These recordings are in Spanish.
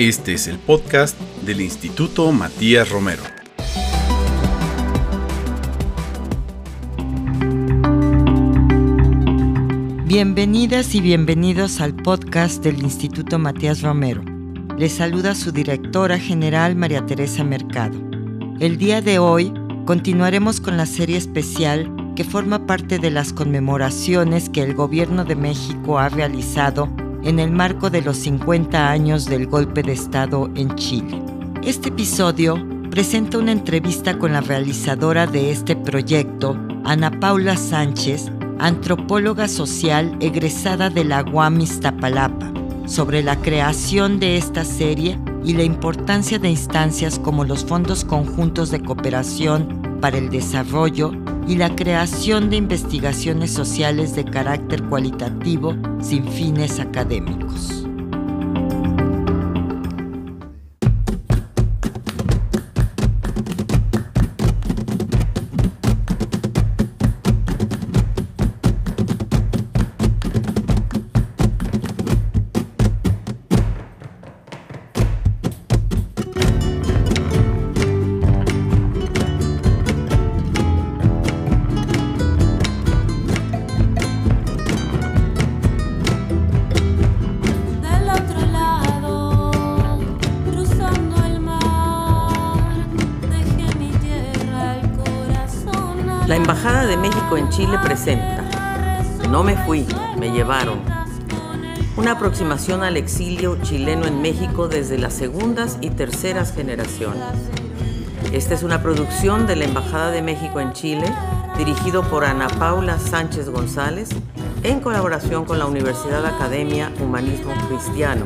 Este es el podcast del Instituto Matías Romero. Bienvenidas y bienvenidos al podcast del Instituto Matías Romero. Les saluda su directora general María Teresa Mercado. El día de hoy continuaremos con la serie especial que forma parte de las conmemoraciones que el Gobierno de México ha realizado en el marco de los 50 años del golpe de Estado en Chile. Este episodio presenta una entrevista con la realizadora de este proyecto, Ana Paula Sánchez, antropóloga social egresada de la UAM Iztapalapa, sobre la creación de esta serie y la importancia de instancias como los fondos conjuntos de cooperación para el desarrollo y la creación de investigaciones sociales de carácter cualitativo sin fines académicos. Chile presenta No me fui, me llevaron. Una aproximación al exilio chileno en México desde las segundas y terceras generaciones. Esta es una producción de la Embajada de México en Chile, dirigido por Ana Paula Sánchez González, en colaboración con la Universidad Academia Humanismo Cristiano.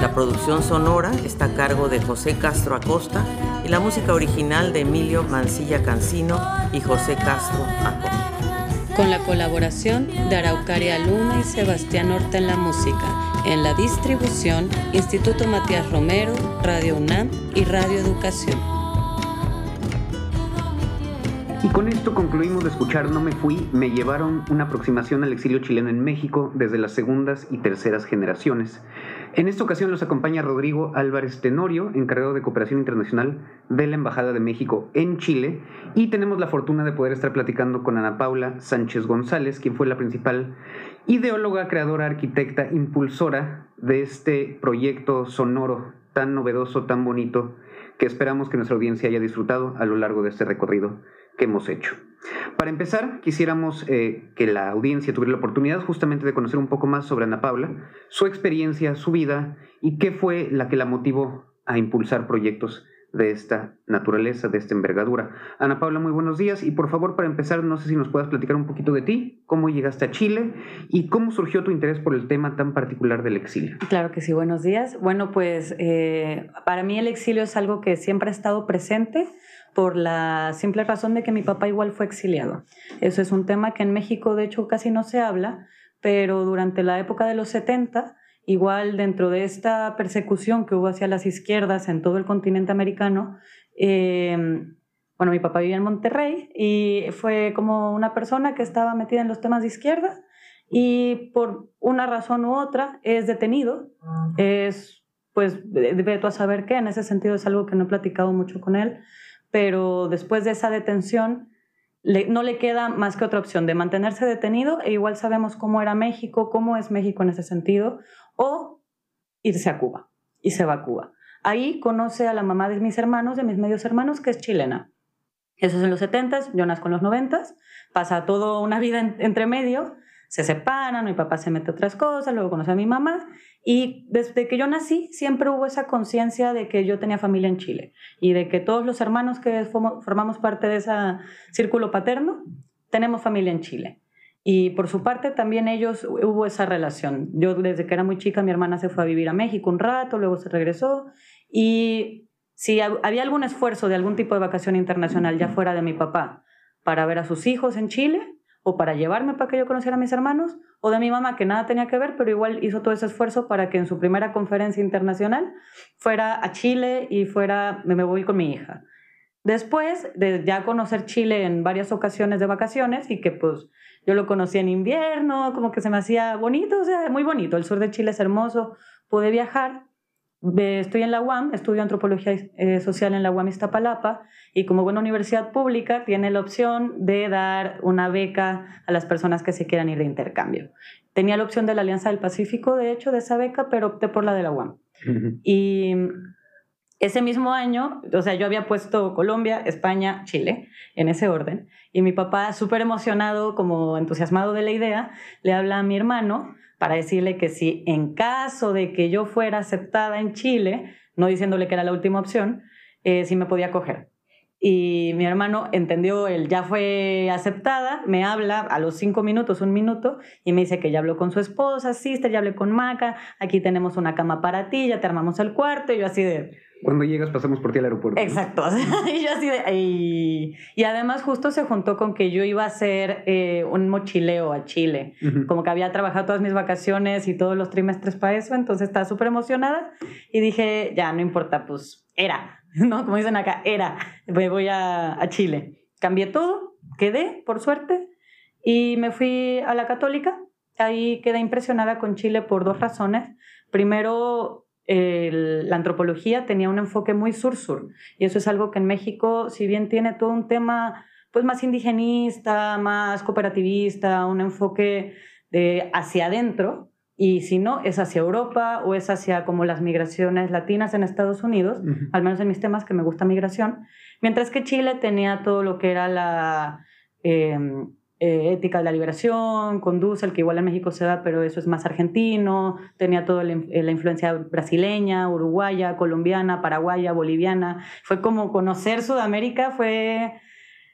La producción sonora está a cargo de José Castro Acosta y la música original de Emilio Mancilla Cancino y José Castro Acosta con la colaboración de Araucaria Luna y Sebastián Horta en la música, en la distribución Instituto Matías Romero, Radio UNAM y Radio Educación. Y con esto concluimos de escuchar No me fui, me llevaron una aproximación al exilio chileno en México desde las segundas y terceras generaciones. En esta ocasión los acompaña Rodrigo Álvarez Tenorio, encargado de cooperación internacional de la Embajada de México en Chile, y tenemos la fortuna de poder estar platicando con Ana Paula Sánchez González, quien fue la principal ideóloga, creadora, arquitecta, impulsora de este proyecto sonoro tan novedoso, tan bonito, que esperamos que nuestra audiencia haya disfrutado a lo largo de este recorrido que hemos hecho. Para empezar, quisiéramos eh, que la audiencia tuviera la oportunidad justamente de conocer un poco más sobre Ana Paula, su experiencia, su vida y qué fue la que la motivó a impulsar proyectos de esta naturaleza, de esta envergadura. Ana Paula, muy buenos días y por favor para empezar, no sé si nos puedas platicar un poquito de ti, cómo llegaste a Chile y cómo surgió tu interés por el tema tan particular del exilio. Claro que sí, buenos días. Bueno, pues eh, para mí el exilio es algo que siempre ha estado presente por la simple razón de que mi papá igual fue exiliado. Eso es un tema que en México de hecho casi no se habla, pero durante la época de los 70, igual dentro de esta persecución que hubo hacia las izquierdas en todo el continente americano, em, bueno, mi papá vivía en Monterrey y fue como una persona que estaba metida en los temas de izquierda y por una razón u otra es detenido, es pues de a saber qué, en ese sentido es algo que no he platicado mucho con él, pero después de esa detención no le queda más que otra opción de mantenerse detenido e igual sabemos cómo era México, cómo es México en ese sentido, o irse a Cuba y se va a Cuba. Ahí conoce a la mamá de mis hermanos, de mis medios hermanos, que es chilena. Eso es en los 70s, yo nazco en los 90s, pasa toda una vida entre medio, se separan, mi papá se mete a otras cosas, luego conoce a mi mamá y desde que yo nací siempre hubo esa conciencia de que yo tenía familia en Chile y de que todos los hermanos que formamos parte de ese círculo paterno tenemos familia en Chile. Y por su parte también ellos hubo esa relación. Yo desde que era muy chica mi hermana se fue a vivir a México un rato, luego se regresó y si había algún esfuerzo de algún tipo de vacación internacional ya fuera de mi papá para ver a sus hijos en Chile, o para llevarme para que yo conociera a mis hermanos, o de mi mamá que nada tenía que ver, pero igual hizo todo ese esfuerzo para que en su primera conferencia internacional fuera a Chile y fuera, me voy con mi hija. Después de ya conocer Chile en varias ocasiones de vacaciones y que pues yo lo conocí en invierno, como que se me hacía bonito, o sea, muy bonito, el sur de Chile es hermoso, pude viajar estoy en la UAM, estudio antropología eh, social en la UAM Iztapalapa y como buena universidad pública tiene la opción de dar una beca a las personas que se quieran ir de intercambio. Tenía la opción de la Alianza del Pacífico, de hecho, de esa beca, pero opté por la de la UAM. Y ese mismo año, o sea, yo había puesto Colombia, España, Chile, en ese orden, y mi papá, súper emocionado, como entusiasmado de la idea, le habla a mi hermano para decirle que si en caso de que yo fuera aceptada en Chile, no diciéndole que era la última opción, eh, si me podía coger. Y mi hermano entendió, él ya fue aceptada, me habla a los cinco minutos, un minuto, y me dice que ya habló con su esposa, sister, ya hablé con Maca, aquí tenemos una cama para ti, ya te armamos el cuarto, y yo así de, cuando llegas pasamos por ti al aeropuerto. Exacto. y yo así de... Y, además justo se juntó con que yo iba a hacer eh, un mochileo a Chile. Como que había trabajado todas mis vacaciones y todos los trimestres para eso, entonces estaba súper emocionada y dije, ya, no importa, pues era, ¿no? Como dicen acá, era, voy, voy a, a Chile. Cambié todo, quedé, por suerte, y me fui a la católica. Ahí quedé impresionada con Chile por dos razones. Primero, la antropología tenía un enfoque muy sur-sur. Y eso es algo que en México, si bien tiene todo un tema pues más indigenista, más cooperativista, un enfoque de hacia adentro, y si no, es hacia Europa o es hacia como las migraciones latinas en Estados Unidos, al menos en mis temas que me gusta migración, mientras que Chile tenía todo lo que era la... Em, eh, ética de la liberación, conduce, el que igual en México se da, pero eso es más argentino, tenía toda eh, la, influencia brasileña, uruguaya, colombiana, paraguaya, boliviana. Fue como conocer Sudamérica, fue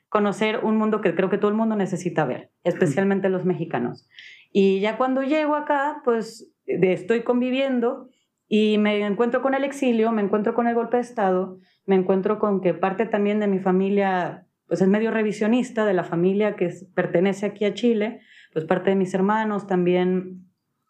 conocer un mundo que creo que todo el mundo necesita ver, especialmente los mexicanos. Y ya cuando llego acá, pues estoy conviviendo y me encuentro con el exilio, me encuentro con el golpe de Estado, me encuentro con que parte también de mi familia pues es medio revisionista de la familia que pertenece aquí a Chile, pues parte de mis hermanos, también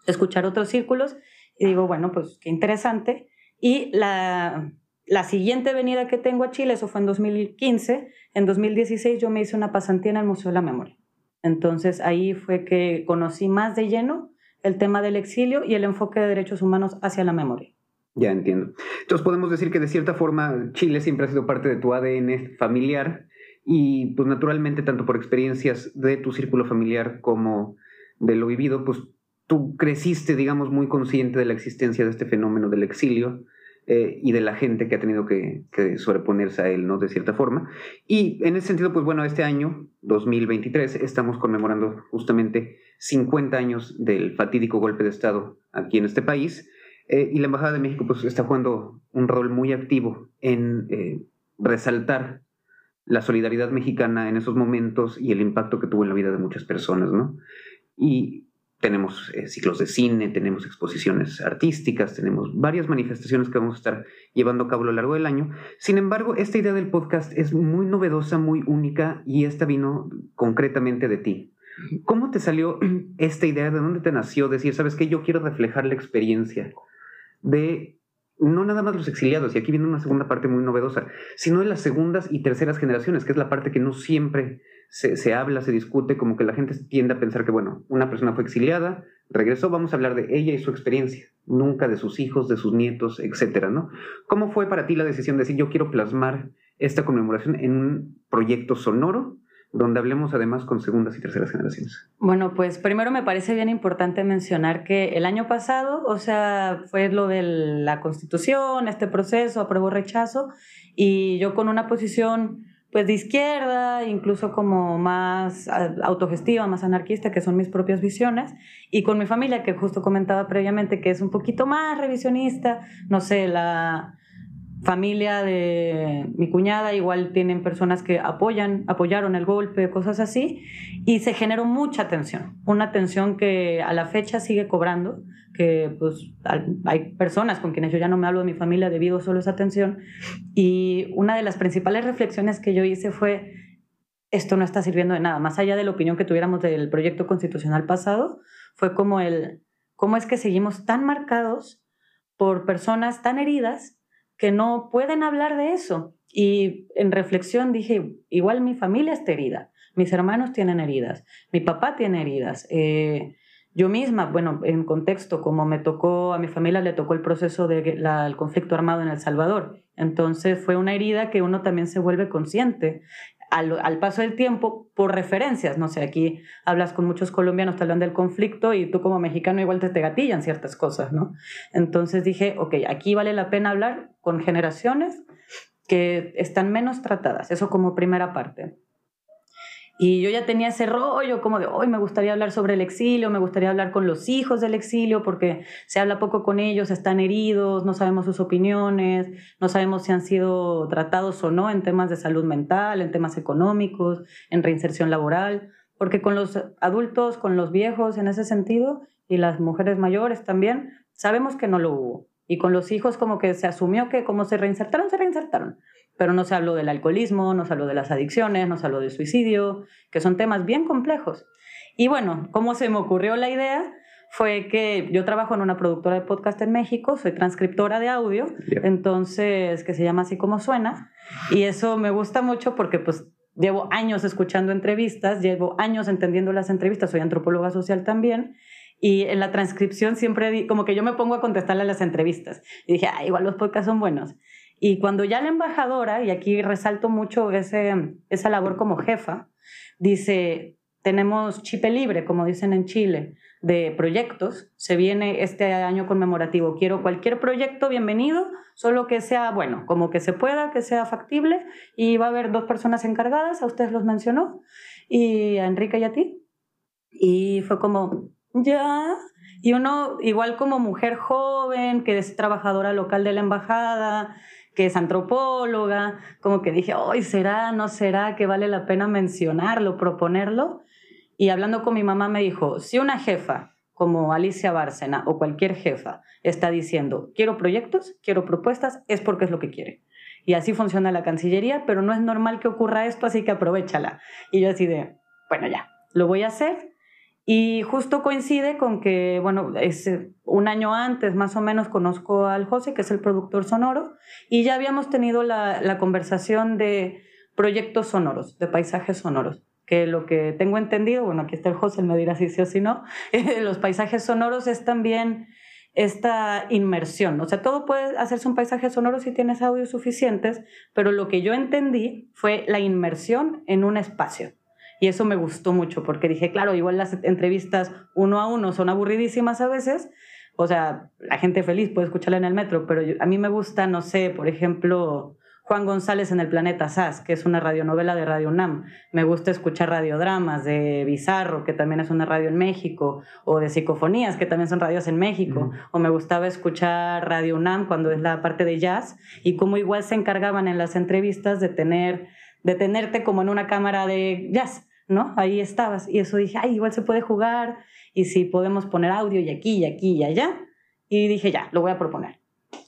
escuchar otros círculos, y digo, bueno, pues qué interesante. Y la, la siguiente venida que tengo a Chile, eso fue en 2015, en 2016 yo me hice una pasantía en el Museo de la Memoria. Entonces ahí fue que conocí más de lleno el tema del exilio y el enfoque de derechos humanos hacia la memoria. Ya entiendo. Entonces podemos decir que de cierta forma Chile siempre ha sido parte de tu ADN familiar y pues naturalmente, tanto por experiencias de tu círculo familiar como de lo vivido, pues tú creciste, digamos, muy consciente de la existencia de este fenómeno del exilio eh, y de la gente que ha tenido que, sobreponerse a él, ¿no? De cierta forma. Y en ese sentido, pues bueno, este año, 2023, estamos conmemorando justamente 50 años del fatídico golpe de Estado aquí en este país. Eh, y la Embajada de México pues está jugando un rol muy activo en eh, resaltar la solidaridad mexicana en esos momentos y el impacto que tuvo en la vida de muchas personas, ¿no? Y tenemos eh, ciclos de cine, tenemos exposiciones artísticas, tenemos varias manifestaciones que vamos a estar llevando a cabo a lo largo del año. Sin embargo, esta idea del podcast es muy novedosa, muy única y esta vino concretamente de ti. ¿Cómo te salió esta idea? ¿De dónde te nació? Decir, ¿sabes qué? Yo quiero reflejar la experiencia de no nada más los exiliados, y aquí viene una segunda parte muy novedosa, sino de las segundas y terceras generaciones, que es la parte que no siempre se, habla, se discute, como que la gente tiende a pensar que, bueno, una persona fue exiliada, regresó, vamos a hablar de ella y su experiencia, nunca de sus hijos, de sus nietos, etcétera, ¿no? ¿Cómo fue para ti la decisión de decir, yo quiero plasmar esta conmemoración en un proyecto sonoro donde hablemos además con segundas y terceras generaciones. Bueno, pues primero me parece bien importante mencionar que el año pasado, o sea, fue lo de la constitución, este proceso, apruebo rechazo, y yo con una posición pues de izquierda, incluso como más autogestiva, más anarquista, que son mis propias visiones, y con mi familia, que justo comentaba previamente, que es un poquito más revisionista, no sé, la, familia de mi cuñada, igual tienen personas que apoyan, apoyaron el golpe, cosas así, y se generó mucha tensión, una tensión que a la fecha sigue cobrando, que pues hay personas con quienes yo ya no me hablo de mi familia debido solo a esa tensión, y una de las principales reflexiones que yo hice fue, esto no está sirviendo de nada, más allá de la opinión que tuviéramos del proyecto constitucional pasado, fue como el, cómo es que seguimos tan marcados por personas tan heridas, que no pueden hablar de eso. Y en reflexión dije, igual mi familia está herida, mis hermanos tienen heridas, mi papá tiene heridas. Eh, yo misma, bueno, en contexto, como me tocó, a mi familia le tocó el proceso del conflicto armado en El Salvador. Entonces fue una herida que uno también se vuelve consciente al, paso del tiempo por referencias. No sé, aquí hablas con muchos colombianos, te hablan del conflicto y tú como mexicano igual te, te gatillan ciertas cosas, ¿no? Entonces dije, ok, aquí vale la pena hablar con generaciones que están menos tratadas. Eso como primera parte. Y yo ya tenía ese rollo como de, hoy me gustaría hablar sobre el exilio, me gustaría hablar con los hijos del exilio, porque se habla poco con ellos, están heridos, no sabemos sus opiniones, no sabemos si han sido tratados o no en temas de salud mental, en temas económicos, en reinserción laboral, porque con los adultos, con los viejos en ese sentido, y las mujeres mayores también, sabemos que no lo hubo. Y con los hijos como que se asumió que como se reinsertaron, se reinsertaron pero no se habló del alcoholismo, no se habló de las adicciones, no se habló del suicidio, que son temas bien complejos. Y bueno, ¿cómo se me ocurrió la idea? Fue que yo trabajo en una productora de podcast en México, soy transcriptora de audio, entonces, que se llama así como suena, y eso me gusta mucho porque pues llevo años escuchando entrevistas, llevo años entendiendo las entrevistas, soy antropóloga social también, y en la transcripción siempre, como que yo me pongo a contestarle a las entrevistas. Y dije, ah, igual los podcasts son buenos. Y cuando ya la embajadora, y aquí resalto mucho ese, esa labor como jefa, dice, tenemos chipe libre, como dicen en Chile, de proyectos. Se viene este año conmemorativo. Quiero cualquier proyecto, bienvenido, solo que sea bueno, como que se pueda, que sea factible. Y va a haber dos personas encargadas, a ustedes los mencionó, y a Enrique y a ti. Y fue como, ya. Y uno, igual como mujer joven, que es trabajadora local de la embajada, que es antropóloga, como que dije, hoy será, no será, que vale la pena mencionarlo, proponerlo. Y hablando con mi mamá me dijo, si una jefa como Alicia Bárcena o cualquier jefa está diciendo, quiero proyectos, quiero propuestas, es porque es lo que quiere. Y así funciona la Cancillería, pero no es normal que ocurra esto, así que aprovechala. Y yo así bueno, ya, lo voy a hacer y justo coincide con que, bueno, es eh, un año antes más o menos conozco al José, que es el productor sonoro, y ya habíamos tenido la, la conversación de proyectos sonoros, de paisajes sonoros que lo que tengo entendido, bueno, aquí está el José, él me dirá si sí o si no, los paisajes sonoros es también esta inmersión. O sea, todo puede hacerse un paisaje sonoro si tienes audios suficientes, pero lo que yo entendí fue la inmersión en un espacio. Y eso me gustó mucho porque dije, claro, igual las entrevistas uno a uno son aburridísimas a veces. O sea, la gente feliz puede escucharla en el metro, pero a mí me gusta, no sé, por ejemplo, Juan González en el Planeta SAS, que es una radionovela de Radio UNAM. Me gusta escuchar radiodramas de Bizarro, que también es una radio en México, o de Psicofonías, que también son radios en México. O me gustaba escuchar Radio UNAM cuando es la parte de jazz, y cómo igual se encargaban en las entrevistas de tener de tenerte como en una cámara de jazz ¿no? Ahí estabas. Y eso dije, ay, igual se puede jugar y si podemos poner audio y aquí y aquí y allá. Y dije, ya, lo voy a proponer.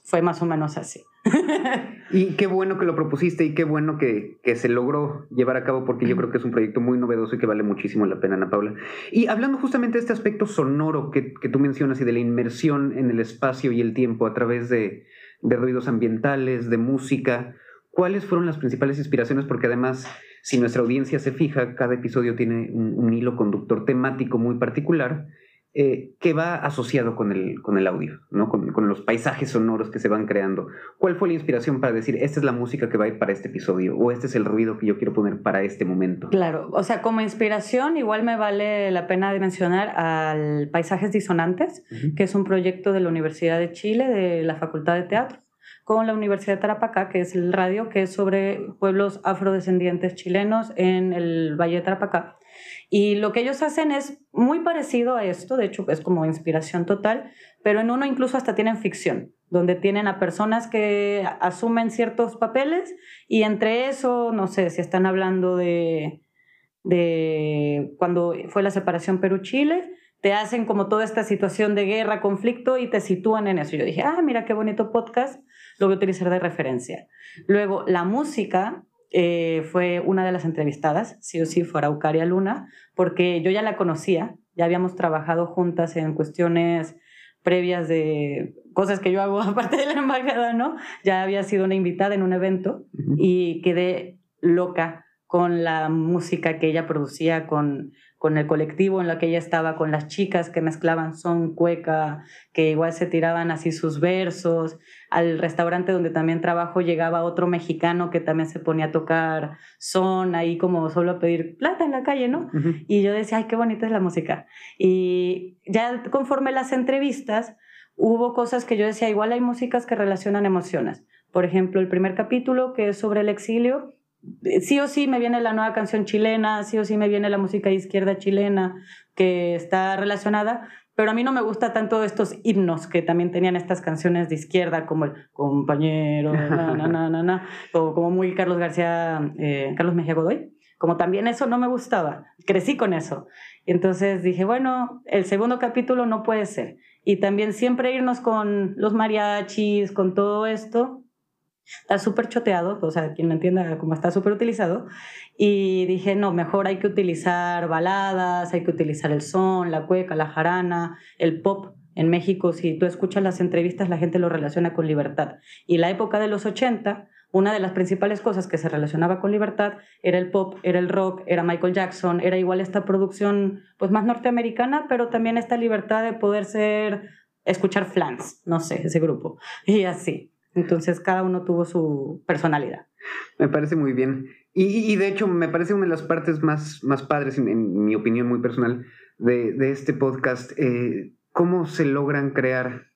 Fue más o menos así. y qué bueno que lo propusiste y qué bueno que, se logró llevar a cabo porque yo creo que es un proyecto muy novedoso y que vale muchísimo la pena, Ana Paula. Y hablando justamente de este aspecto sonoro que, tú mencionas y de la inmersión en el espacio y el tiempo a través de, de ruidos ambientales, de música, ¿cuáles fueron las principales inspiraciones? Porque además si nuestra audiencia se fija, cada episodio tiene un, hilo conductor temático muy particular eh, que va asociado con el, con el audio, ¿no? Con, con, los paisajes sonoros que se van creando. ¿Cuál fue la inspiración para decir, esta es la música que va a ir para este episodio o este es el ruido que yo quiero poner para este momento? Claro, o sea, como inspiración igual me vale la pena mencionar al Paisajes Disonantes, que es un proyecto de la Universidad de Chile, de la Facultad de Teatro con la Universidad de Tarapacá, que es el radio que es sobre pueblos afrodescendientes chilenos en el Valle de Tarapacá. Y lo que ellos hacen es muy parecido a esto, de hecho es como inspiración total, pero en uno incluso hasta tienen ficción, donde tienen a personas que asumen ciertos papeles y entre eso, no sé, si están hablando de, de cuando fue la separación Perú-Chile, te hacen como toda esta situación de guerra, conflicto y te sitúan en eso. Yo dije, ah, mira qué bonito podcast, lo voy a utilizar de referencia. Luego, la música eh, fue una de las entrevistadas, sí o sí, fue Araucaria Luna, porque yo ya la conocía, ya habíamos trabajado juntas en cuestiones previas de cosas que yo hago aparte de la embajada, ¿no? Ya había sido una invitada en un evento y quedé loca con la música que ella producía, con con el colectivo en lo que ella estaba, con las chicas que mezclaban son, cueca, que igual se tiraban así sus versos. Al restaurante donde también trabajo llegaba otro mexicano que también se ponía a tocar son, ahí como solo a pedir plata en la calle, ¿no? Y yo decía, ay, qué bonita es la música. Y ya conforme las entrevistas, hubo cosas que yo decía, igual hay músicas que relacionan emociones. Por ejemplo, el primer capítulo, que es sobre el exilio, sí o sí me viene la nueva canción chilena, sí o sí me viene la música de izquierda chilena que está relacionada, pero a mí no me gusta tanto estos himnos que también tenían estas canciones de izquierda como el compañero, na, na, na, na, o como muy Carlos García, eh, Carlos Mejía Godoy, como también eso no me gustaba, crecí con eso. Entonces dije, bueno, el segundo capítulo no puede ser. Y también siempre irnos con los mariachis, con todo esto, Está súper choteado, o sea, quien no entienda cómo está súper utilizado. Y dije, no, mejor hay que utilizar baladas, hay que utilizar el son, la cueca, la jarana, el pop. En México, si tú escuchas las entrevistas, la gente lo relaciona con libertad. Y la época de los 80, una de las principales cosas que se relacionaba con libertad era el pop, era el rock, era Michael Jackson, era igual esta producción pues más norteamericana, pero también esta libertad de poder ser, escuchar flans, no sé, ese grupo. Y así. Entonces cada uno tuvo su personalidad. Me parece muy bien. Y, de hecho me parece una de las partes más, más padres, en, mi opinión muy personal, de, este podcast, eh, cómo se logran crear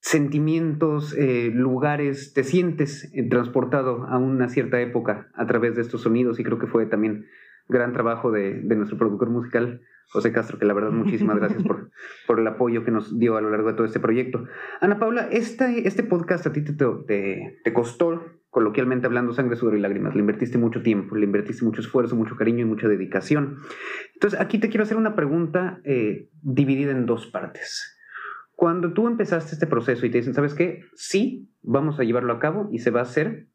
sentimientos, eh, lugares, te sientes eh, transportado a una cierta época a través de estos sonidos y creo que fue también gran trabajo de, de nuestro productor musical, José Castro, que la verdad muchísimas gracias por, por el apoyo que nos dio a lo largo de todo este proyecto. Ana Paula, este, este podcast a ti te, te, costó, coloquialmente hablando, sangre, sudor y lágrimas. Le invertiste mucho tiempo, le invertiste mucho esfuerzo, mucho cariño y mucha dedicación. Entonces, aquí te quiero hacer una pregunta eh, dividida en dos partes. Cuando tú empezaste este proceso y te dicen, ¿sabes qué? Sí, vamos a llevarlo a cabo y se va a hacer.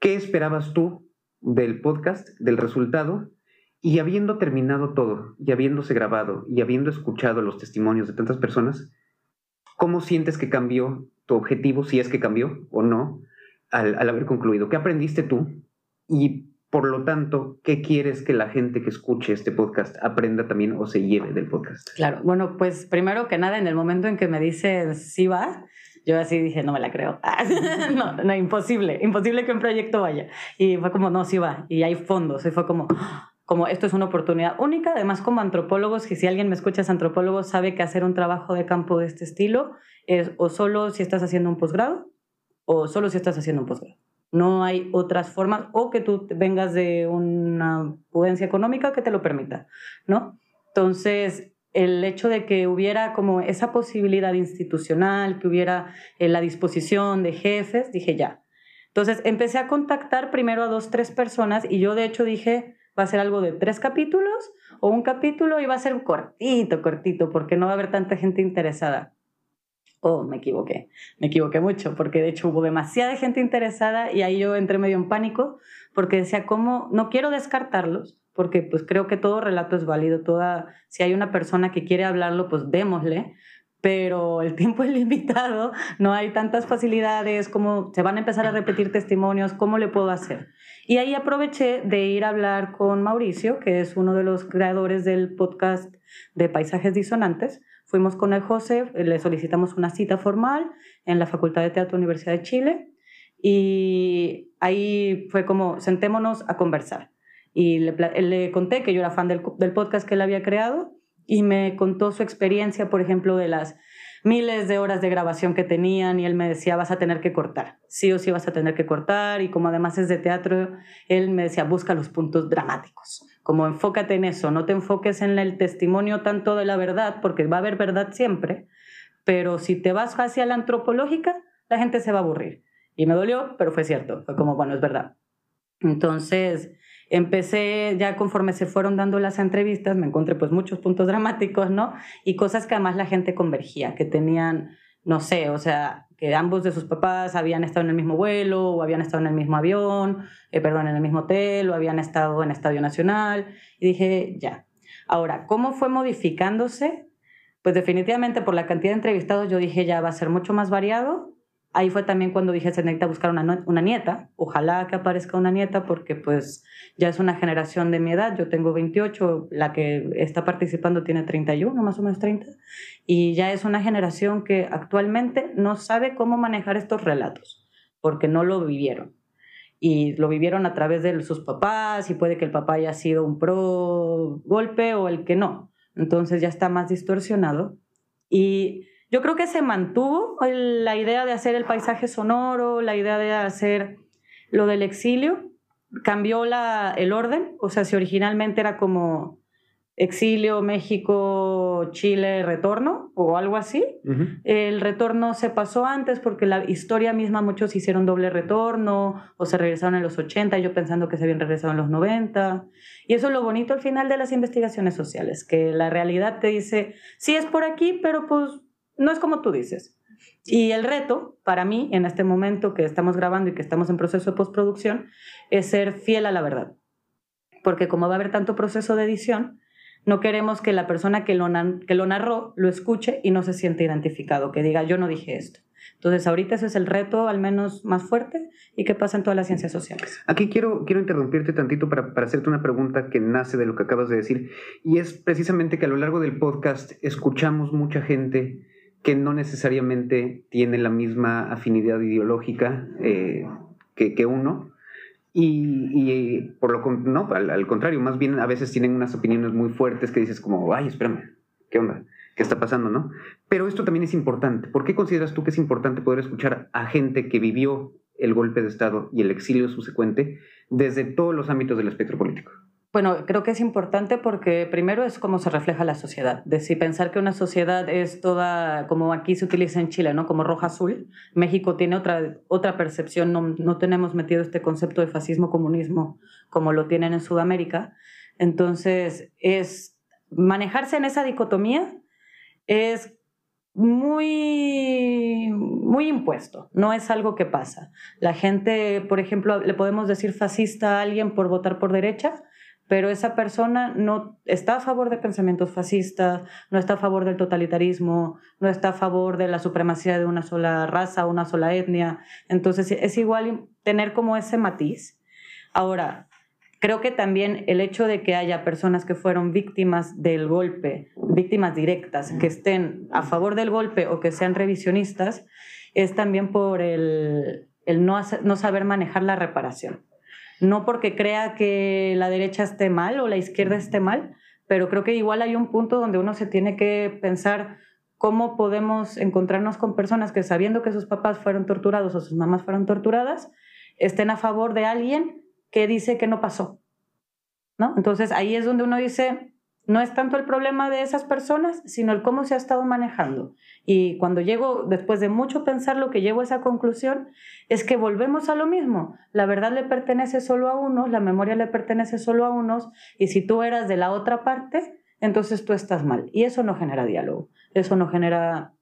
¿Qué esperabas tú del podcast, del resultado? Y habiendo terminado todo, y habiéndose grabado, y habiendo escuchado los testimonios de tantas personas, ¿cómo sientes que cambió tu objetivo, si es que cambió o no, al, haber concluido? ¿Qué aprendiste tú? Y por lo tanto, ¿qué quieres que la gente que escuche este podcast aprenda también o se lleve del podcast? Claro, bueno, pues primero que nada, en el momento en que me dices sí va, yo así dije, no me la creo. no, no, imposible, imposible que un proyecto vaya. Y fue como, no, sí va. Y hay fondos. Y fue como, como esto es una oportunidad única, además como antropólogos, que si alguien me escucha es antropólogo, sabe que hacer un trabajo de campo de este estilo es o solo si estás haciendo un posgrado o solo si estás haciendo un posgrado. No hay otras formas o que tú vengas de una pudencia económica que te lo permita, ¿no? Entonces, el hecho de que hubiera como esa posibilidad institucional, que hubiera eh, la disposición de jefes, dije ya. Entonces empecé a contactar primero a dos, tres personas y yo de hecho dije, va a ser algo de tres capítulos o un capítulo y va a ser cortito, cortito, porque no va a haber tanta gente interesada. Oh, me equivoqué, me equivoqué mucho, porque de hecho hubo demasiada gente interesada y ahí yo entré medio en pánico, porque decía, ¿cómo? No quiero descartarlos, porque pues creo que todo relato es válido, toda, si hay una persona que quiere hablarlo, pues démosle, pero el tiempo es limitado, no hay tantas facilidades, como se van a empezar a repetir testimonios, ¿cómo le puedo hacer? Y ahí aproveché de ir a hablar con Mauricio, que es uno de los creadores del podcast de Paisajes Disonantes. Fuimos con el José, le solicitamos una cita formal en la Facultad de Teatro Universidad de Chile y ahí fue como sentémonos a conversar. Y le, le conté que yo era fan del, del podcast que él había creado y me contó su experiencia, por ejemplo, de las miles de horas de grabación que tenían y él me decía, vas a tener que cortar, sí o sí vas a tener que cortar y como además es de teatro, él me decía, busca los puntos dramáticos, como enfócate en eso, no te enfoques en el testimonio tanto de la verdad, porque va a haber verdad siempre, pero si te vas hacia la antropológica, la gente se va a aburrir. Y me dolió, pero fue cierto, fue como, bueno, es verdad. Entonces, empecé ya conforme se fueron dando las entrevistas, me encontré pues muchos puntos dramáticos, ¿no? Y cosas que además la gente convergía, que tenían, no sé, o sea, que ambos de sus papás habían estado en el mismo vuelo o habían estado en el mismo avión, eh, perdón, en el mismo hotel o habían estado en Estadio Nacional. Y dije, ya. Ahora, ¿cómo fue modificándose? Pues definitivamente por la cantidad de entrevistados yo dije, ya va a ser mucho más variado Ahí fue también cuando dije, se necesita buscar una, una nieta, ojalá que aparezca una nieta porque pues ya es una generación de mi edad, yo tengo 28, la que está participando tiene 31, más o menos 30, y ya es una generación que actualmente no sabe cómo manejar estos relatos, porque no lo vivieron. Y lo vivieron a través de sus papás, y puede que el papá haya sido un pro golpe o el que no. Entonces ya está más distorsionado. Y yo creo que se mantuvo la idea de hacer el paisaje sonoro, la idea de hacer lo del exilio, cambió la, el orden, o sea, si originalmente era como exilio, México, Chile, retorno o algo así, el retorno se pasó antes porque la historia misma muchos hicieron doble retorno o se regresaron en los 80, yo pensando que se habían regresado en los 90. Y eso es lo bonito al final de las investigaciones sociales, que la realidad te dice, sí es por aquí, pero pues no es como tú dices. Y el reto para mí, en este momento que estamos grabando y que estamos en proceso de postproducción, es ser fiel a la verdad. Porque como va a haber tanto proceso de edición, no queremos que la persona que lo, que lo narró lo escuche y no se siente identificado, que diga, yo no dije esto. Entonces, ahorita ese es el reto al menos más fuerte y que pasa en todas las ciencias sociales. Aquí quiero, quiero interrumpirte tantito para, para hacerte una pregunta que nace de lo que acabas de decir y es precisamente que a lo largo del podcast escuchamos mucha gente que no necesariamente tiene la misma afinidad ideológica eh, que, uno. Y, por lo no, al, contrario, más bien a veces tienen unas opiniones muy fuertes que dices como, ay, espérame, ¿qué onda? ¿Qué está pasando, no? Pero esto también es importante. ¿Por qué consideras tú que es importante poder escuchar a gente que vivió el golpe de Estado y el exilio subsecuente desde todos los ámbitos del espectro político? Bueno, creo que es importante porque primero es cómo se refleja la sociedad. De si pensar que una sociedad es toda, como aquí se utiliza en Chile, ¿no? Como roja-azul. México tiene otra, otra percepción, no, no tenemos metido este concepto de fascismo-comunismo como lo tienen en Sudamérica. Entonces, es manejarse en esa dicotomía es muy, muy impuesto, no es algo que pasa. La gente, por ejemplo, le podemos decir fascista a alguien por votar por derecha, pero esa persona no está a favor de pensamientos fascistas, no está a favor del totalitarismo, no está a favor de la supremacía de una sola raza, una sola etnia. Entonces es igual tener como ese matiz. Ahora, creo que también el hecho de que haya personas que fueron víctimas del golpe, víctimas directas, que estén a favor del golpe o que sean revisionistas, es también por el, no, no saber manejar la reparación no porque crea que la derecha esté mal o la izquierda esté mal, pero creo que igual hay un punto donde uno se tiene que pensar cómo podemos encontrarnos con personas que sabiendo que sus papás fueron torturados o sus mamás fueron torturadas, estén a favor de alguien que dice que no pasó. ¿No? Entonces ahí es donde uno dice, no es tanto el problema de esas personas, sino el cómo se ha estado manejando. Y cuando llego, después de mucho pensar, lo que llego a esa conclusión es que volvemos a lo mismo. La verdad le pertenece solo a unos, la memoria le pertenece solo a unos, y si tú eras de la otra parte, entonces tú estás mal. Y eso no genera diálogo, eso no genera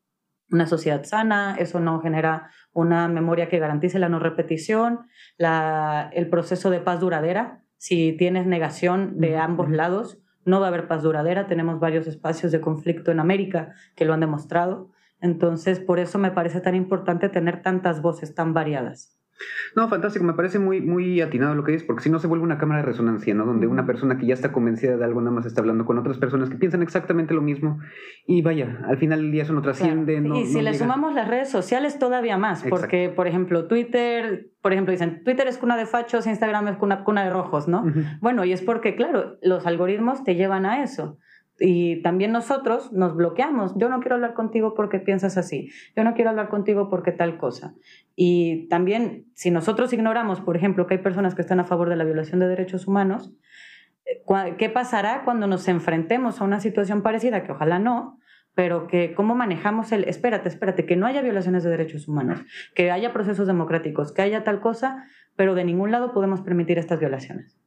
una sociedad sana, eso no genera una memoria que garantice la no repetición, el proceso de paz duradera. Si tienes negación de ambos lados, no va a haber paz duradera. Tenemos varios espacios de conflicto en América que lo han demostrado. Entonces, por eso me parece tan importante tener tantas voces tan variadas. No, fantástico, me parece muy, muy atinado lo que dices, porque si no se vuelve una cámara de resonancia, ¿no? Donde una persona que ya está convencida de algo nada más está hablando con otras personas que piensan exactamente lo mismo y vaya, al final del día eso no trasciende. y si le sumamos las redes sociales todavía más, porque por ejemplo Twitter, por ejemplo dicen Twitter es cuna de fachos, Instagram es cuna, cuna de rojos, ¿no? Bueno, y es porque claro, los algoritmos te llevan a eso. Y también nosotros nos bloqueamos. Yo no quiero hablar contigo porque piensas así. Yo no quiero hablar contigo porque tal cosa. Y también, si nosotros ignoramos, por ejemplo, que hay personas que están a favor de la violación de derechos humanos, eh, ¿qué pasará cuando nos enfrentemos a una situación parecida? Que ojalá no, pero que cómo manejamos el, espérate, espérate, que no haya violaciones de derechos humanos, que haya procesos democráticos, que haya tal cosa, pero de ningún lado podemos permitir estas violaciones.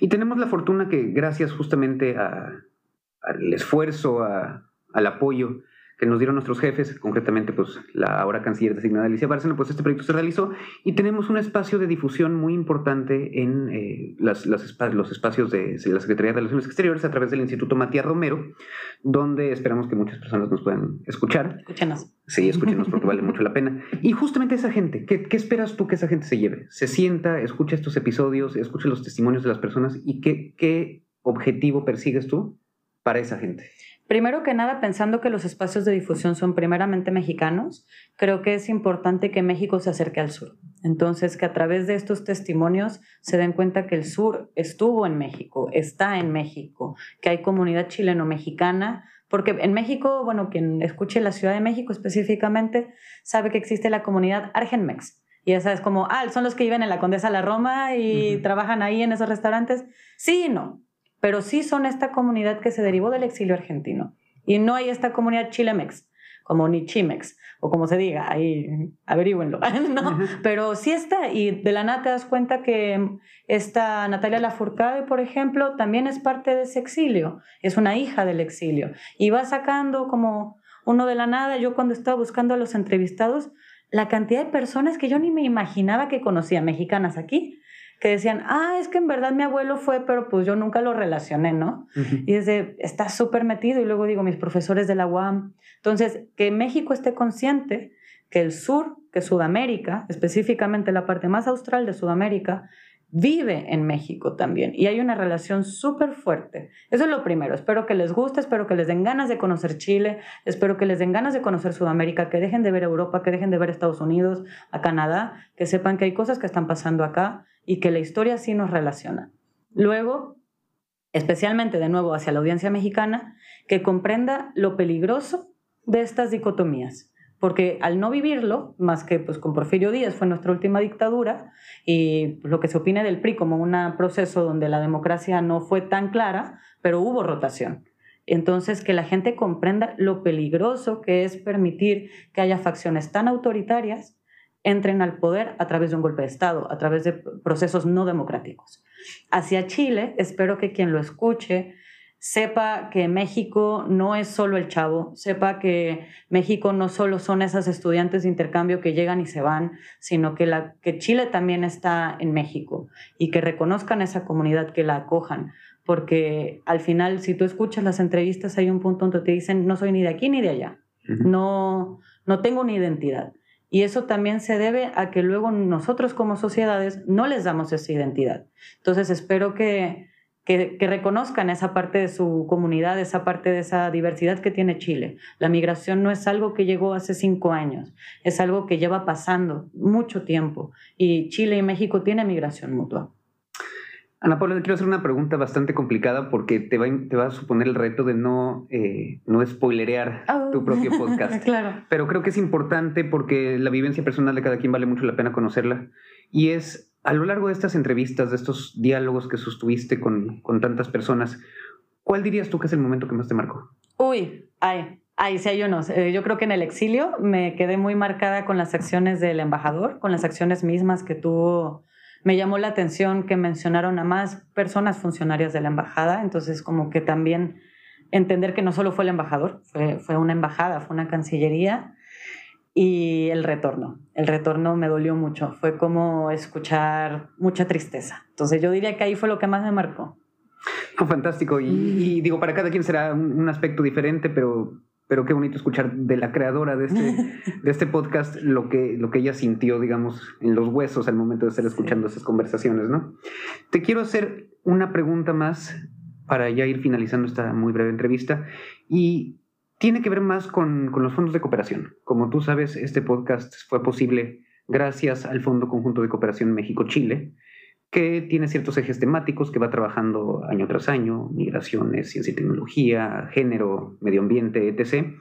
Y tenemos la fortuna que gracias justamente al esfuerzo, al apoyo que nos dieron nuestros jefes, concretamente pues la ahora canciller designada Alicia Bárcena, pues este proyecto se realizó y tenemos un espacio de difusión muy importante en eh, las, los espacios de, la Secretaría de Relaciones Exteriores a través del Instituto Matías Romero, donde esperamos que muchas personas nos puedan escuchar. Escúchenos. Sí, escúchenos porque vale mucho la pena. Y justamente esa gente, ¿qué, ¿qué, esperas tú que esa gente se lleve? Se sienta, escucha estos episodios, escucha los testimonios de las personas y qué, qué objetivo persigues tú para esa gente. Primero que nada, pensando que los espacios de difusión son primeramente mexicanos, creo que es importante que México se acerque al sur. Entonces, que a través de estos testimonios se den cuenta que el sur estuvo en México, está en México, que hay comunidad chileno-mexicana, porque en México, bueno, quien escuche la Ciudad de México específicamente, sabe que existe la comunidad Argenmex. Y esa es como, ah, son los que viven en la Condesa La Roma y trabajan ahí en esos restaurantes. Sí y no pero sí son esta comunidad que se derivó del exilio argentino. Y no hay esta comunidad chilemex, como ni chimex, o como se diga, ahí averígüenlo, ¿no? Pero sí está, y de la nada te das cuenta que esta Natalia Lafourcade, por ejemplo, también es parte de ese exilio, es una hija del exilio, y va sacando como uno de la nada, yo cuando estaba buscando a los entrevistados, la cantidad de personas que yo ni me imaginaba que conocía, mexicanas aquí, que decían, ah, es que en verdad mi abuelo fue, pero pues yo nunca lo relacioné, ¿no? Y desde, está súper metido y luego digo, mis profesores de la UAM. Entonces, que México esté consciente que el sur, que Sudamérica, específicamente la parte más austral de Sudamérica, vive en México también y hay una relación súper fuerte. Eso es lo primero. Espero que les guste, espero que les den ganas de conocer Chile, espero que les den ganas de conocer Sudamérica, que dejen de ver Europa, que dejen de ver Estados Unidos, a Canadá, que sepan que hay cosas que están pasando acá y que la historia sí nos relaciona. Luego, especialmente de nuevo hacia la audiencia mexicana, que comprenda lo peligroso de estas dicotomías. Porque al no vivirlo, más que pues con Porfirio Díaz fue nuestra última dictadura, y lo que se opine del PRI como un proceso donde la democracia no fue tan clara, pero hubo rotación. Entonces, que la gente comprenda lo peligroso que es permitir que haya facciones tan autoritarias entren al poder a través de un golpe de Estado, a través de procesos no democráticos. Hacia Chile, espero que quien lo escuche sepa que México no es solo el chavo, sepa que México no solo son esas estudiantes de intercambio que llegan y se van, sino que, la, que Chile también está en México y que reconozcan esa comunidad, que la acojan, porque al final si tú escuchas las entrevistas hay un punto donde te dicen no soy ni de aquí ni de allá, no, no tengo una identidad. Y eso también se debe a que luego nosotros como sociedades no les damos esa identidad. Entonces espero que, que, reconozcan esa parte de su comunidad, esa parte de esa diversidad que tiene Chile. La migración no es algo que llegó hace cinco años, es algo que lleva pasando mucho tiempo. Y Chile y México tienen migración mutua. Ana Paula, quiero hacer una pregunta bastante complicada porque te va, te va a suponer el reto de no, eh, no spoilerear oh. tu propio podcast. claro. Pero creo que es importante porque la vivencia personal de cada quien vale mucho la pena conocerla. Y es a lo largo de estas entrevistas, de estos diálogos que sostuviste con, con tantas personas, ¿cuál dirías tú que es el momento que más te marcó? Uy, ay, Ay, sí, hay unos. Eh, yo creo que en el exilio me quedé muy marcada con las acciones del embajador, con las acciones mismas que tuvo me llamó la atención que mencionaron a más personas funcionarias de la embajada, entonces como que también entender que no solo fue el embajador, fue, una embajada, fue una cancillería y el retorno. El retorno me dolió mucho, fue como escuchar mucha tristeza. Entonces yo diría que ahí fue lo que más me marcó. fantástico. Y, digo, para cada quien será un, aspecto diferente, pero pero qué bonito escuchar de la creadora de este, de este podcast lo que, lo que ella sintió, digamos, en los huesos al momento de estar escuchando esas conversaciones, ¿no? Te quiero hacer una pregunta más para ya ir finalizando esta muy breve entrevista y tiene que ver más con, con los fondos de cooperación. Como tú sabes, este podcast fue posible gracias al Fondo Conjunto de Cooperación México-Chile, que tiene ciertos ejes temáticos que va trabajando año tras año, migraciones, ciencia y tecnología, género, medio ambiente, etc.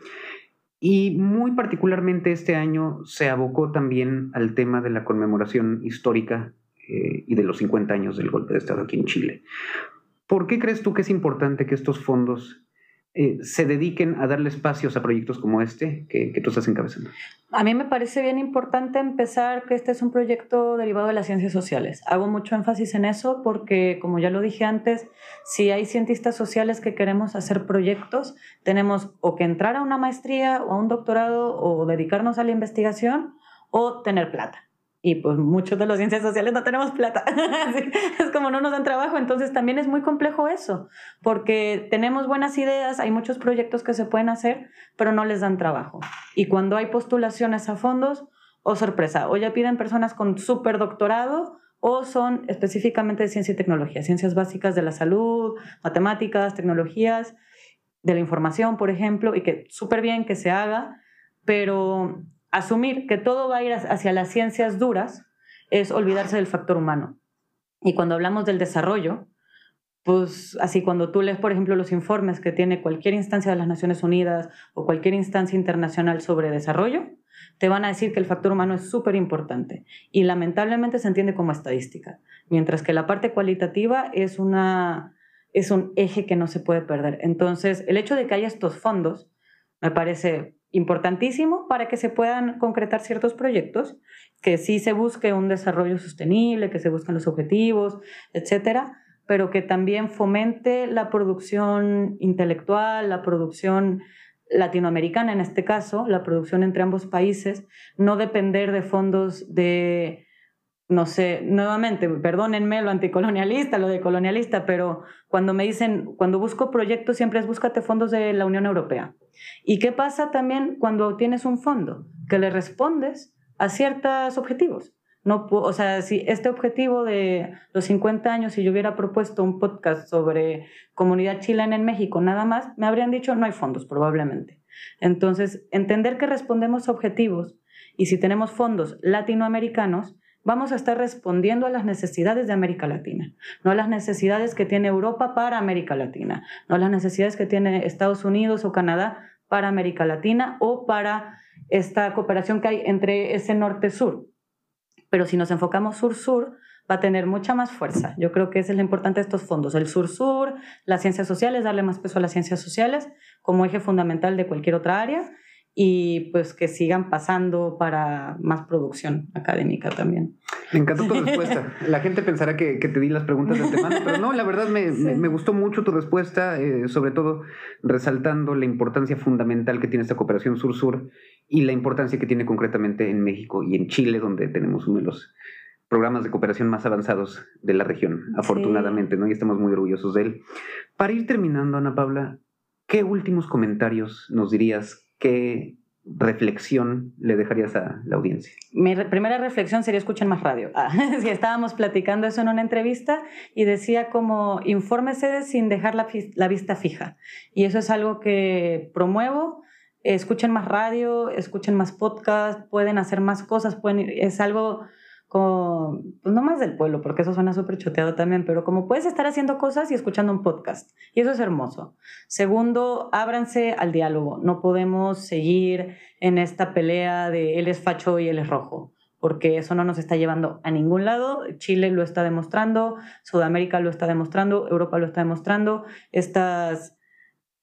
Y muy particularmente este año se abocó también al tema de la conmemoración histórica eh, y de los 50 años del golpe de Estado aquí en Chile. ¿Por qué crees tú que es importante que estos fondos eh, se dediquen a darle espacios a proyectos como este que, que tú estás encabezando? A mí me parece bien importante empezar que este es un proyecto derivado de las ciencias sociales. Hago mucho énfasis en eso porque, como ya lo dije antes, si hay cientistas sociales que queremos hacer proyectos, tenemos o que entrar a una maestría o a un doctorado o dedicarnos a la investigación o tener plata y pues muchos de los ciencias sociales no tenemos plata. es como no nos dan trabajo, entonces también es muy complejo eso, porque tenemos buenas ideas, hay muchos proyectos que se pueden hacer, pero no les dan trabajo. Y cuando hay postulaciones a fondos, o oh, sorpresa, o ya piden personas con súper doctorado o son específicamente de ciencia y tecnología, ciencias básicas de la salud, matemáticas, tecnologías, de la información, por ejemplo, y que súper bien que se haga, pero asumir que todo va a ir hacia las ciencias duras es olvidarse del factor humano. Y cuando hablamos del desarrollo, pues así cuando tú lees, por ejemplo, los informes que tiene cualquier instancia de las Naciones Unidas o cualquier instancia internacional sobre desarrollo, te van a decir que el factor humano es súper importante y lamentablemente se entiende como estadística, mientras que la parte cualitativa es, una, es un eje que no se puede perder. Entonces, el hecho de que haya estos fondos me parece importantísimo para que se puedan concretar ciertos proyectos, que sí se busque un desarrollo sostenible, que se busquen los objetivos, etcétera, pero que también fomente la producción intelectual, la producción latinoamericana en este caso, la producción entre ambos países, no depender de fondos de no sé, nuevamente, perdónenme lo anticolonialista, lo de colonialista, pero cuando me dicen, cuando busco proyectos, siempre es búscate fondos de la Unión Europea. ¿Y qué pasa también cuando tienes un fondo? Que le respondes a ciertos objetivos. No, o sea, si este objetivo de los 50 años, si yo hubiera propuesto un podcast sobre comunidad chilena en México, nada más, me habrían dicho no hay fondos, probablemente. Entonces, entender que respondemos a objetivos y si tenemos fondos latinoamericanos, vamos a estar respondiendo a las necesidades de América Latina, no a las necesidades que tiene Europa para América Latina, no a las necesidades que tiene Estados Unidos o Canadá para América Latina o para esta cooperación que hay entre ese norte-sur. Pero si nos enfocamos sur-sur, va a tener mucha más fuerza. Yo creo que es lo importante de estos fondos. El sur-sur, las ciencias sociales, darle más peso a las ciencias sociales como eje fundamental de cualquier otra área y pues que sigan pasando para más producción académica también. Me encantó tu respuesta. La gente pensará que, te di las preguntas de antemano, pero no, la verdad me, me, gustó mucho tu respuesta, eh, sobre todo resaltando la importancia fundamental que tiene esta cooperación sur-sur y la importancia que tiene concretamente en México y en Chile, donde tenemos uno de los programas de cooperación más avanzados de la región, afortunadamente, ¿no? Y estamos muy orgullosos de él. Para ir terminando, Ana Paula, ¿qué últimos comentarios nos dirías ¿qué reflexión le dejarías a la audiencia? Mi primera reflexión sería escuchen más radio. Ah, estábamos platicando eso en una entrevista y decía como infórmese sin dejar la, la vista fija. Y eso es algo que promuevo. Escuchen más radio, escuchen más podcast, pueden hacer más cosas, pueden, es algo pues no más del pueblo, porque eso suena súper choteado también, pero como puedes estar haciendo cosas y escuchando un podcast. Y eso es hermoso. Segundo, ábranse al diálogo. No podemos seguir en esta pelea de él es facho y él es rojo, porque eso no nos está llevando a ningún lado. Chile lo está demostrando, Sudamérica lo está demostrando, Europa lo está demostrando. Estas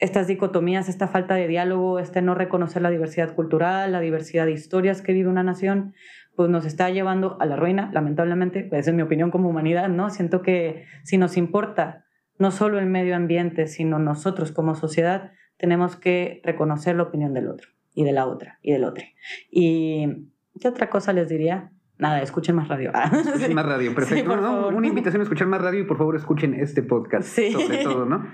estas dicotomías, esta falta de diálogo, este no reconocer la diversidad cultural, la diversidad de historias que vive una nación, pues nos está llevando a la ruina, lamentablemente, pues esa es mi opinión como humanidad, ¿no? Siento que si nos importa no solo el medio ambiente, sino nosotros como sociedad, tenemos que reconocer la opinión del otro y de la otra y del otro. Y ¿qué otra cosa les diría? Nada, escuchen más radio. Escuchen más radio, perfecto. una invitación a escuchar más radio y por favor escuchen este podcast sobre todo, ¿no?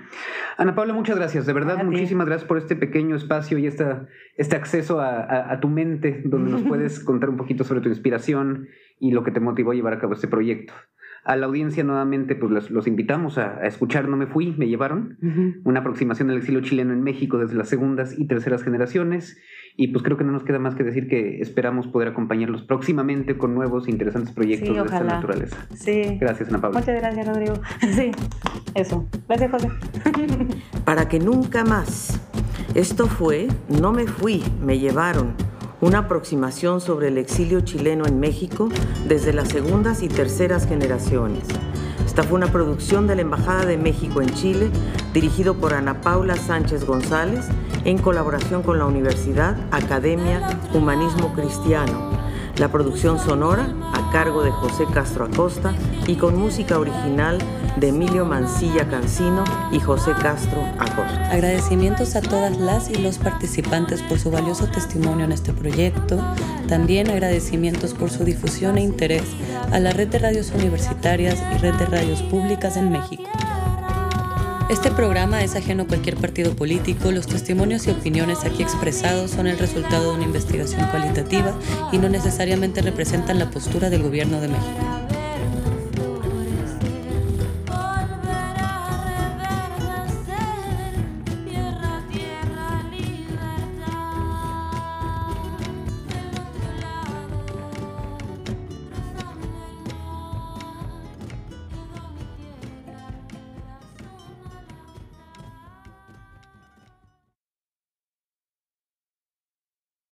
Ana Paula, muchas gracias, de verdad, muchísimas gracias por este pequeño espacio y esta, este acceso a, tu mente donde nos puedes contar un poquito sobre tu inspiración y lo que te motivó a llevar a cabo este proyecto. A la audiencia nuevamente, pues los, invitamos a, escuchar No me fui, me llevaron, una aproximación al exilio chileno en México desde las segundas y terceras generaciones y pues creo que no nos queda más que decir que esperamos poder acompañarlos próximamente con nuevos e interesantes proyectos de esta naturaleza. Sí. Gracias, Ana Paula. Muchas gracias, Rodrigo. Sí, eso. Gracias, José. Para que nunca más. Esto fue No me fui, me llevaron. Una aproximación sobre el exilio chileno en México desde las segundas y terceras generaciones Esta fue una producción de la Embajada de México en Chile, dirigido por Ana Paula Sánchez González, en colaboración con la Universidad Academia Humanismo Cristiano. La producción sonora a cargo de José Castro Acosta y con música original de Emilio Mancilla Cancino y José Castro Acosta. Agradecimientos a todas las y los participantes por su valioso testimonio en este proyecto. También agradecimientos por su difusión e interés a la red de radios universitarias y red de radios públicas en México. Este programa es ajeno a cualquier partido político. Los testimonios y opiniones aquí expresados son el resultado de una investigación cualitativa y no necesariamente representan la postura del Gobierno de México.